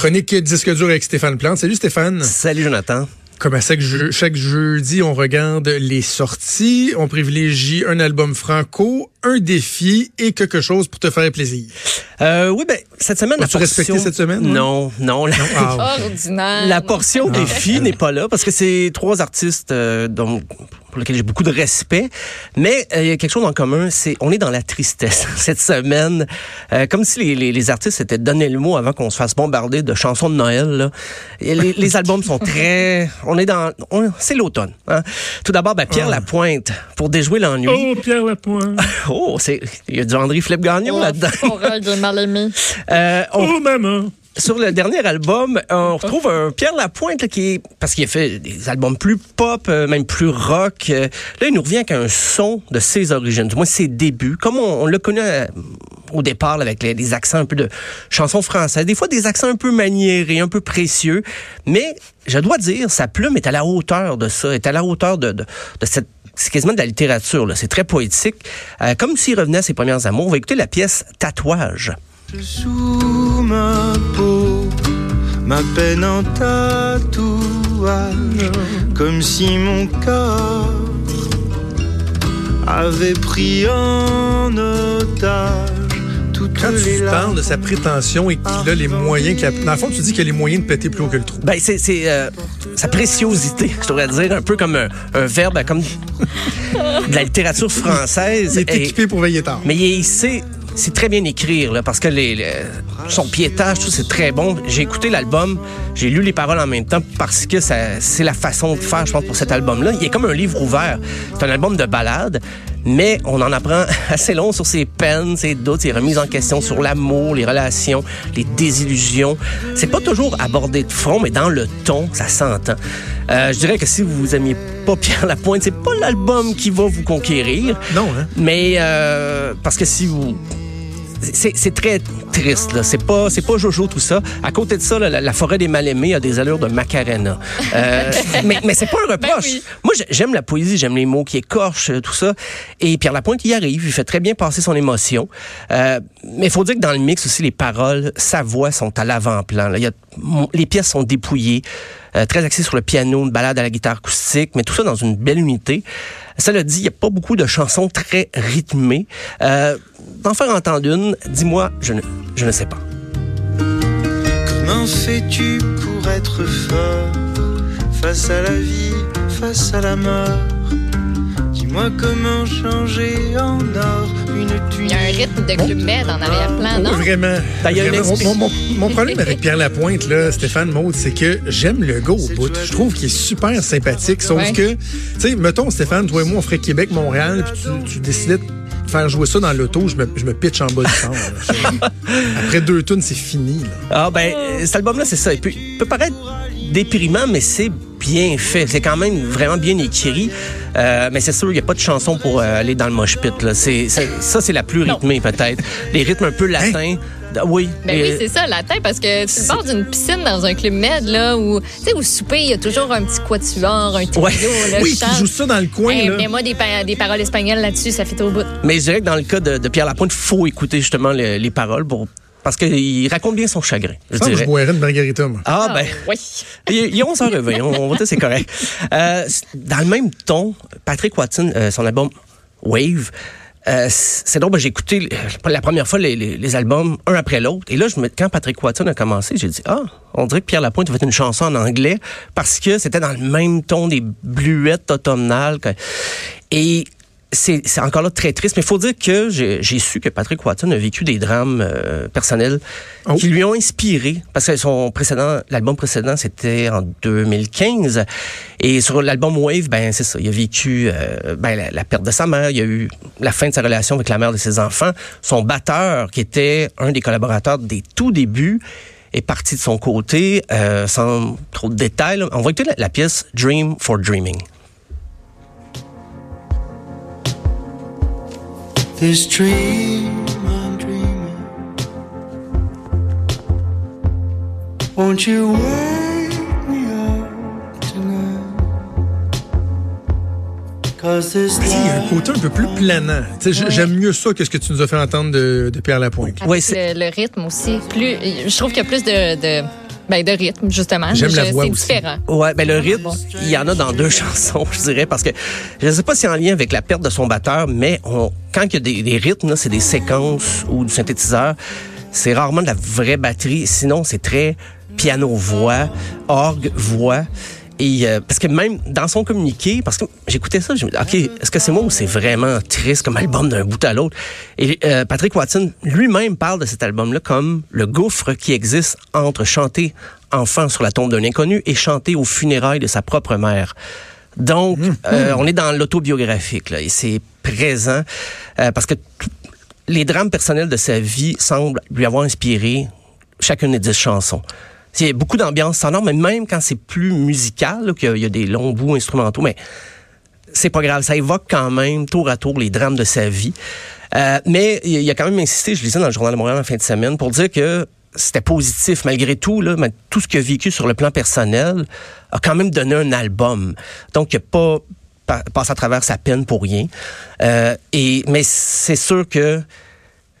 Chronique disque dur avec Stéphane Plante. Salut Stéphane. Salut Jonathan. Comme à chaque, jeu, chaque jeudi, on regarde les sorties. On privilégie un album franco, un défi et quelque chose pour te faire plaisir. Euh, oui, ben cette semaine, As-tu la portion... respecté cette semaine? ouais? Non, non. La, Ah, Ordinaire. la portion Ah. défi n'est pas là parce que c'est trois artistes euh, dont, pour lesquels j'ai beaucoup de respect. Mais euh, il y a quelque chose en commun, c'est on est dans la tristesse cette semaine. Euh, comme si les, les, les artistes s'étaient donné le mot avant qu'on se fasse bombarder de chansons de Noël. Là. Et les, les albums sont très... On est dans... C'est l'automne. hein. Tout d'abord, ben, Pierre. Lapointe, pour déjouer l'ennui. Oh, Pierre Lapointe. Oh, c'est il y a du André Philippe Gagnon Oh, là-dedans. Euh, Oh, maman. Sur le dernier album, on retrouve un Pierre Lapointe là, qui est parce qu'il a fait des albums plus pop, euh, même plus rock. Euh, là, il nous revient avec un son de ses origines, du moins ses débuts, comme on, connu euh, au départ là, avec les, les accents un peu de chansons françaises, des fois des accents un peu maniérés, un peu précieux, mais je dois dire, sa plume est à la hauteur de ça, est à la hauteur de, de, de cette c'est quasiment de la littérature, là. c'est très poétique, Euh, comme s'il revenait à ses premières amours. On va écouter la pièce Tatouage. Sous ma peau, ma peine en tatouage, comme si mon corps avait pris en otage Quand tu parles de sa prétention et qu'il a les moyens, qu'il a- dans le fond, tu dis qu'il a les moyens de péter plus haut que le trou. Ben, c'est euh, sa préciosité, je devrais dire, un peu comme un, un verbe, comme de la littérature française. Il est Et- équipé pour veiller tard. mais il sait, c'est très bien écrire, là, parce que les, les- son piétage, tout, c'est très bon. J'ai écouté l'album, j'ai lu les paroles en même temps parce que ça- c'est la façon de faire, je pense, pour cet album-là. Il est comme un livre ouvert. C'est un album de ballades, mais on en apprend assez long sur ses peines, ses doutes, ses remises en question sur l'amour, les relations, les désillusions. C'est pas toujours abordé de fond, mais dans le ton, ça s'entend. Euh, je dirais que si vous aimiez pas Pierre Lapointe, c'est pas l'album qui va vous conquérir. Non, hein? Mais euh, parce que si vous c'est très triste là, c'est pas c'est pas Jojo tout ça. À côté de ça, là, la, la forêt des mal-aimés a des allures de Macarena. Euh, mais mais c'est pas un reproche. oui. Moi j'ai- j'aime la poésie, j'aime les mots qui écorchent euh, tout ça et Pierre Lapointe il arrive, il fait très bien passer son émotion. Euh, mais il faut dire que dans le mix aussi les paroles, sa voix sont à l'avant-plan. là. Il y a les pièces sont dépouillées. Euh, très axé sur le piano, une balade à la guitare acoustique, mais tout ça dans une belle unité. Cela dit, il n'y a pas beaucoup de chansons très rythmées. Euh, D'en faire entendre une, dis-moi, je ne, je ne sais pas. Comment fais-tu pour être fort face à la vie, face à la mort? Dis-moi comment changer en or Il y a un rythme de Club Med en arrière-plan, non? Vraiment. Vraiment. Mon, mon- mon problème avec Pierre Lapointe, là, Stéphane Maud, c'est que j'aime le gars au bout. Je trouve qu'il est super sympathique. Sauf Ouais. que, tu sais, mettons, Stéphane, toi et moi, on ferait Québec-Montréal, puis tu, tu décidais de faire jouer ça dans l'auto, je me, je me pitch en bas du là. Après deux tunes, c'est fini. Là. Ah ben, cet album-là, c'est ça. Il peut, il peut paraître déprimant, mais c'est bien fait. C'est quand même vraiment bien écrit. Euh, mais c'est sûr, il n'y a pas de chanson pour euh, aller dans le mosh pit. Là. C'est, c'est- ça, c'est la plus rythmée, peut-être. Les rythmes un peu latins. D- Oui. Ben oui, c'est ça, latin, parce que tu pars d'une piscine dans un club med, là, où, tu sais, au souper, il y a toujours un petit quatuor, un trio, Ouais. là, Oui, je qui joue ça dans le coin. Hey, là. Mets-moi des, pa- des paroles espagnoles là-dessus, ça fait au bout. Mais je dirais que dans le cas de, de Pierre Lapointe, il faut écouter justement le- les paroles pour, parce qu'il raconte bien son chagrin. Je Ah, moi, je dirais. boirais une margarita, moi. Ah, ben. Oui. Il a 11h20, on, va dire c'est correct. Euh, dans le même ton, Patrick Watson, euh, son album Wave, euh, c'est drôle, ben, j'ai écouté euh, la première fois les, les- les albums un après l'autre. Et là, je me, quand Patrick Watson a commencé, j'ai dit, ah, on dirait que Pierre Lapointe a fait une chanson en anglais parce que c'était dans le même ton des bluettes automnales. Et c'est encore là très triste, mais il faut dire que j'ai su que Patrick Watson a vécu des drames euh, personnels Oh. qui lui ont inspiré, parce que son précédent, l'album précédent, c'était en 2015, et sur l'album Wave, ben c'est ça, il a vécu euh, ben, la, la perte de sa mère, il y a eu la fin de sa relation avec la mère de ses enfants, son batteur, qui était un des collaborateurs des tout débuts, est parti de son côté, euh, sans trop de détails. On va écouter la, la pièce Dream for Dreaming. This dream I'm dreaming. Won't you wake me up tonight? Cause this Tu sais, Il y a un côté un peu plus planant. J'aime mieux ça que ce que tu nous as fait entendre de, de Pierre Lapointe. Ouais, Avec c'est- le, le rythme aussi. Plus, je trouve qu'il y a plus de, de Ben, de rythme, justement. J'aime la voix aussi. différent. Ouais, ben le rythme, il y en a dans deux chansons, je dirais, parce que je ne sais pas si c'est en lien avec la perte de son batteur, mais on, quand il y a des, des rythmes, c'est des séquences ou du synthétiseur, c'est rarement de la vraie batterie. Sinon, c'est très piano-voix, orgue-voix. Et euh, parce que même dans son communiqué, parce que j'écoutais ça, je me dis, OK, est-ce que c'est moi ou c'est vraiment triste comme album d'un bout à l'autre? Et euh, Patrick Watson lui-même parle de cet album-là comme le gouffre qui existe entre chanter enfant sur la tombe d'un inconnu et chanter aux funérailles de sa propre mère. Donc, euh, on est dans l'autobiographique, là, et c'est présent parce que les drames personnels de sa vie semblent lui avoir inspiré chacune des dix chansons. A beaucoup d'ambiance sonore, mais même quand c'est plus musical, qu'il y a- a des longs bouts instrumentaux, mais c'est pas grave, ça évoque quand même tour à tour les drames de sa vie. Euh, mais il a quand même insisté, je lisais dans le Journal de Montréal en fin de semaine, pour dire que c'était positif malgré tout, tout ce qu'il a vécu sur le plan personnel a quand même donné un album. Donc, il n'a pas pa- passé à travers sa peine pour rien. Euh, mais c'est sûr que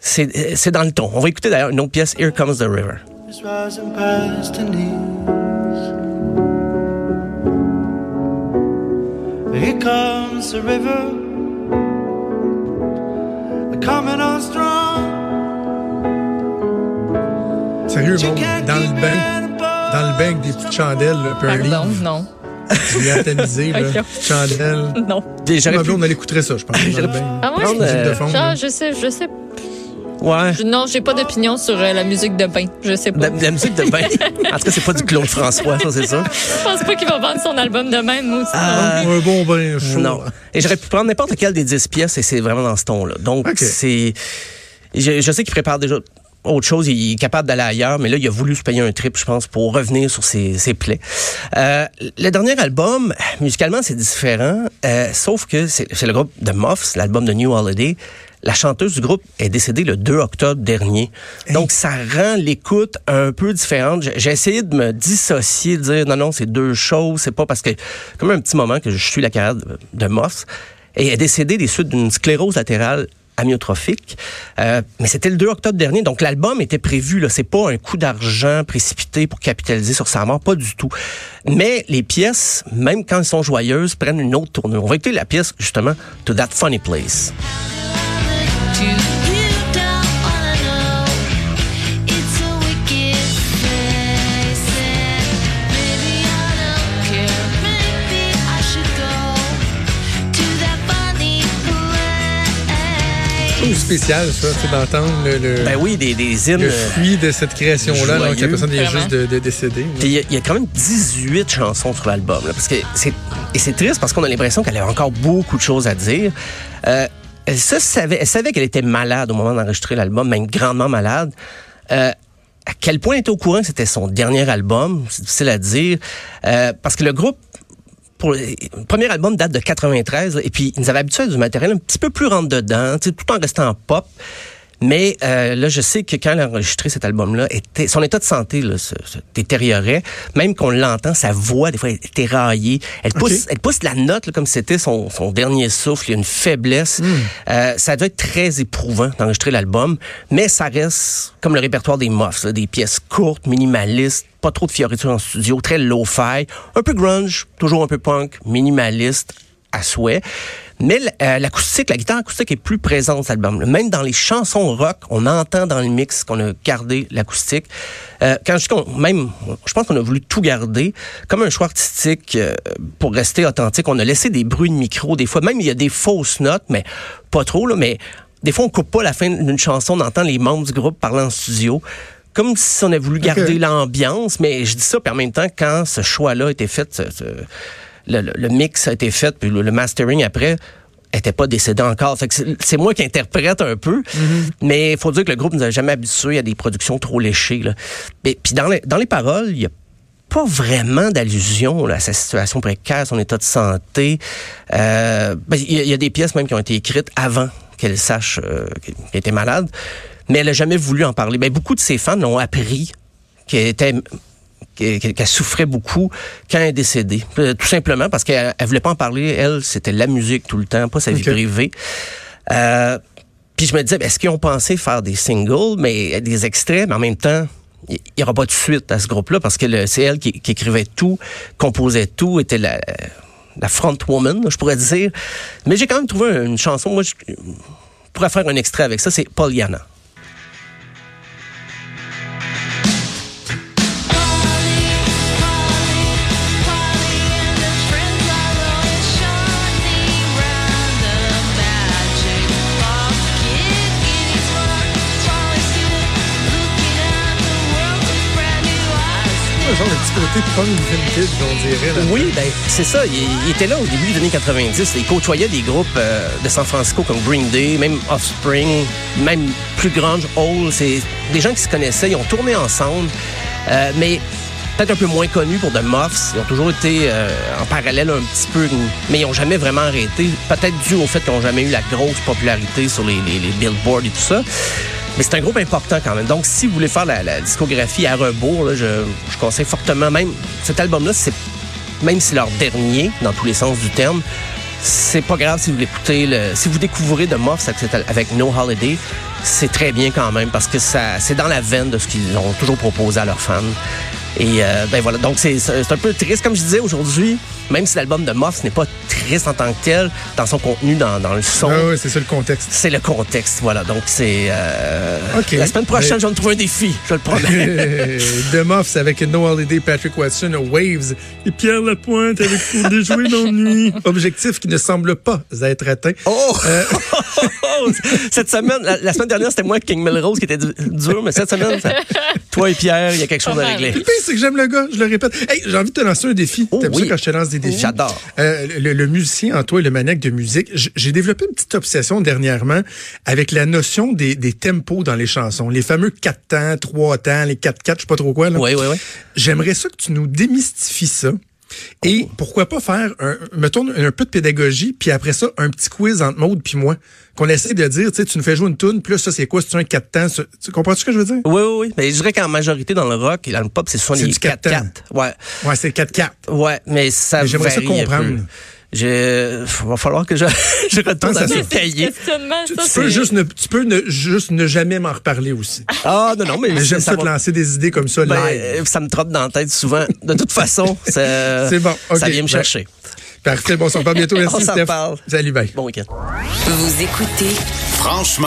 c'est c'est dans le ton. On va écouter d'ailleurs une autre pièce, Here Comes the River. Is rising past her knees. Here comes the river, coming on strong. Sérieux, bon, dans le bain, dans le bain avec des petites chandelles, puis un livre, non. là, chandelles. Non. Blonde, on allait écouter ça, je pense. dans le bain. Ah de fond, là. je sais, je sais. Ouais. je- non, j'ai pas d'opinion sur euh, la musique de bain. Je sais pas. La, la musique de bain. En tout cas, c'est pas du Claude François, ça, c'est ça. Je pense pas qu'il va vendre son album de même, moi aussi. Ah, Un bon bain chaud. Non. Et j'aurais pu prendre n'importe quelle des 10 pièces et c'est vraiment dans ce ton-là. Donc, c'est. Je, je sais qu'il prépare déjà autre chose, il est capable d'aller ailleurs, mais là, il a voulu se payer un trip, je pense, pour revenir sur ses, ses plaies. Euh, le dernier album, musicalement, c'est différent, euh, sauf que c'est c'est le groupe de Muffs, l'album de New Holiday. La chanteuse du groupe est décédée le 2 octobre dernier. Donc, ça rend l'écoute un peu différente. J'ai essayé de me dissocier, de dire non, non, c'est deux choses. C'est pas parce que, comme un petit moment que je suis la carrière de, de Muffs, et elle est décédée des suites d'une sclérose latérale amyotrophique. Euh, mais c'était le 2 octobre dernier, donc l'album était prévu. Là, c'est pas un coup d'argent précipité pour capitaliser sur sa mort, pas du tout. Mais les pièces, même quand elles sont joyeuses, prennent une autre tournure. On va écouter la pièce justement To That Funny Place. Spécial, ça, sais, d'entendre le, le, Ben oui, des, des hymnes. le euh, fruit de cette création-là, alors que la personne est juste de, de décédée. Puis il y a- il y, a quand même 18 chansons sur l'album. parce que c'est et c'est triste parce qu'on a l'impression qu'elle avait encore beaucoup de choses à dire. Euh, elle, savait, elle savait qu'elle était malade au moment d'enregistrer l'album, même grandement malade. Euh, à quel point elle était au courant que c'était son dernier album, c'est difficile à dire, Euh, parce que le groupe pour le premier album date de 93 là, et puis ils nous avaient habitués à du matériel un petit peu plus rentre dedans, tu sais, tout en restant pop. Mais euh, là, je sais que quand elle a enregistré cet album-là, était, son état de santé là, se, se détériorait. Même qu'on l'entend, sa voix, des fois, elle est éraillée. Elle pousse, elle pousse la note là, comme si c'était son, son dernier souffle. Il y a une faiblesse. Euh, ça doit être très éprouvant d'enregistrer l'album. Mais ça reste comme le répertoire des Muffs, là, des pièces courtes, minimalistes, pas trop de fioritures en studio, très low-fi, un peu grunge, toujours un peu punk, minimaliste à souhait. Mais euh, l'acoustique, la guitare acoustique est plus présente cet album. Même dans les chansons rock, on entend dans le mix qu'on a gardé l'acoustique. Euh, quand je dis qu'on, même, je pense qu'on a voulu tout garder, comme un choix artistique euh, pour rester authentique. On a laissé des bruits de micro, des fois même il y a des fausses notes, mais pas trop là. Mais des fois on coupe pas la fin d'une chanson, on entend les membres du groupe parler en studio. Comme si on avait voulu garder l'ambiance, mais je dis ça, puis en même temps, quand ce choix-là a été fait, le, le- le mix a été fait, puis le, le mastering après était pas décédé encore. Fait que c'est- moi qui interprète un peu, mais il faut dire que le groupe nous a jamais habitués à des productions trop léchées. Là. Et, puis dans les, dans les paroles, il y a pas vraiment d'allusion à sa situation précaire, son état de santé. Euh, ben, Il y, a- il y a des pièces même qui ont été écrites avant qu'elle sache euh, qu'elle était malade, mais elle a jamais voulu en parler. Ben, beaucoup de ses fans l'ont appris qu'elle était qu'elle souffrait beaucoup quand elle est décédée. Euh, Tout simplement parce qu'elle elle voulait pas en parler. Elle, c'était la musique tout le temps, pas sa vie privée. Euh, puis je me disais, est-ce qu'ils ont pensé faire des singles, mais des extraits, mais en même temps, il n'y aura pas de suite à ce groupe-là parce que c'est elle qui, qui écrivait tout, composait tout, était la, la front woman, je pourrais dire. Mais j'ai quand même trouvé une chanson. Moi, je pourrais faire un extrait avec ça. C'est Pollyanna. On dirait. Oui, ben c'est ça. Il, il était là au début des années 90. Il côtoyait des groupes euh, de San Francisco comme Green Day, même Offspring, même plus grunge, Hole. C'est des gens qui se connaissaient. Ils ont tourné ensemble, euh, mais peut-être un peu moins connus pour The Muffs. Ils ont toujours été euh, en parallèle un petit peu, mais ils n'ont jamais vraiment arrêté. Peut-être dû au fait qu'ils n'ont jamais eu la grosse popularité sur les, les billboards et tout ça. Mais c'est un groupe important quand même. Donc, si vous voulez faire la, discographie à rebours, je, conseille fortement, même cet album-là, même si c'est leur dernier, dans tous les sens du terme, c'est pas grave si vous l'écoutez. Si vous découvrez de Muffs avec, No Holiday, c'est très bien quand même parce que c'est dans la veine de ce qu'ils ont toujours proposé à leurs fans. Et euh, ben voilà, donc c'est c'est un peu triste, comme je disais aujourd'hui, même si l'album de Muffs n'est pas triste en tant que tel, dans son contenu, dans, dans le son, Ah ouais, c'est ça le contexte. c'est le contexte, voilà. Donc c'est euh, OK. la semaine prochaine, Mais- je vais me trouver un défi, je le promets. The Muffs avec No Holiday, Patrick Watson, Waves et Pierre Lapointe avec Pour déjouer l'ennui. Objectif qui ne semble pas être atteint. Oh! cette semaine, la, la semaine dernière, c'était moi, King Melrose, qui était du- dur, mais cette semaine, ça- toi et Pierre, il y a quelque chose à régler. C'est que j'aime le gars, je le répète. Hey, j'ai envie de te lancer un défi. Oh, T'aimes oui. ça quand je te lance des défis? J'adore. Euh, le, le musicien en toi et le maniaque de musique, j'ai développé une petite obsession dernièrement avec la notion des, des tempos dans les chansons. Les fameux 4 temps, 3 temps, les 4 4 je sais pas trop quoi. Là. Oui, oui, oui. J'aimerais ça que tu nous démystifies ça. Et pourquoi pas faire, un, mettons, un peu de pédagogie, puis après ça, un petit quiz entre Maude puis moi, qu'on essaie de dire, tu sais, tu nous fais jouer une tune, là, ça, c'est quoi? C'est un 4 temps? Tu comprends ce que je veux dire? Oui, oui, oui. Mais je dirais qu'en majorité, dans le rock et dans le pop, c'est souvent du quatre 4-4. Ouais. Ouais, c'est 4-4. Ouais, mais ça Mais j'aimerais ça comprendre. Je, va falloir que je, je retourne ça. mes cahiers. Tu, peux juste ne, tu peux ne, juste ne jamais m'en reparler aussi. Ah, non, non, mais, Mais j'aime ça ça te va- lancer des idées comme ça ben, live. euh, ça me trotte dans la tête souvent. De toute façon, ça, C'est bon, ça vient me Ben, chercher. Parfait, bon, on s'en parle bientôt. Merci, On s'en Steph. parle. Salut, bye. Bon week-end. Vous écoutez Franchement.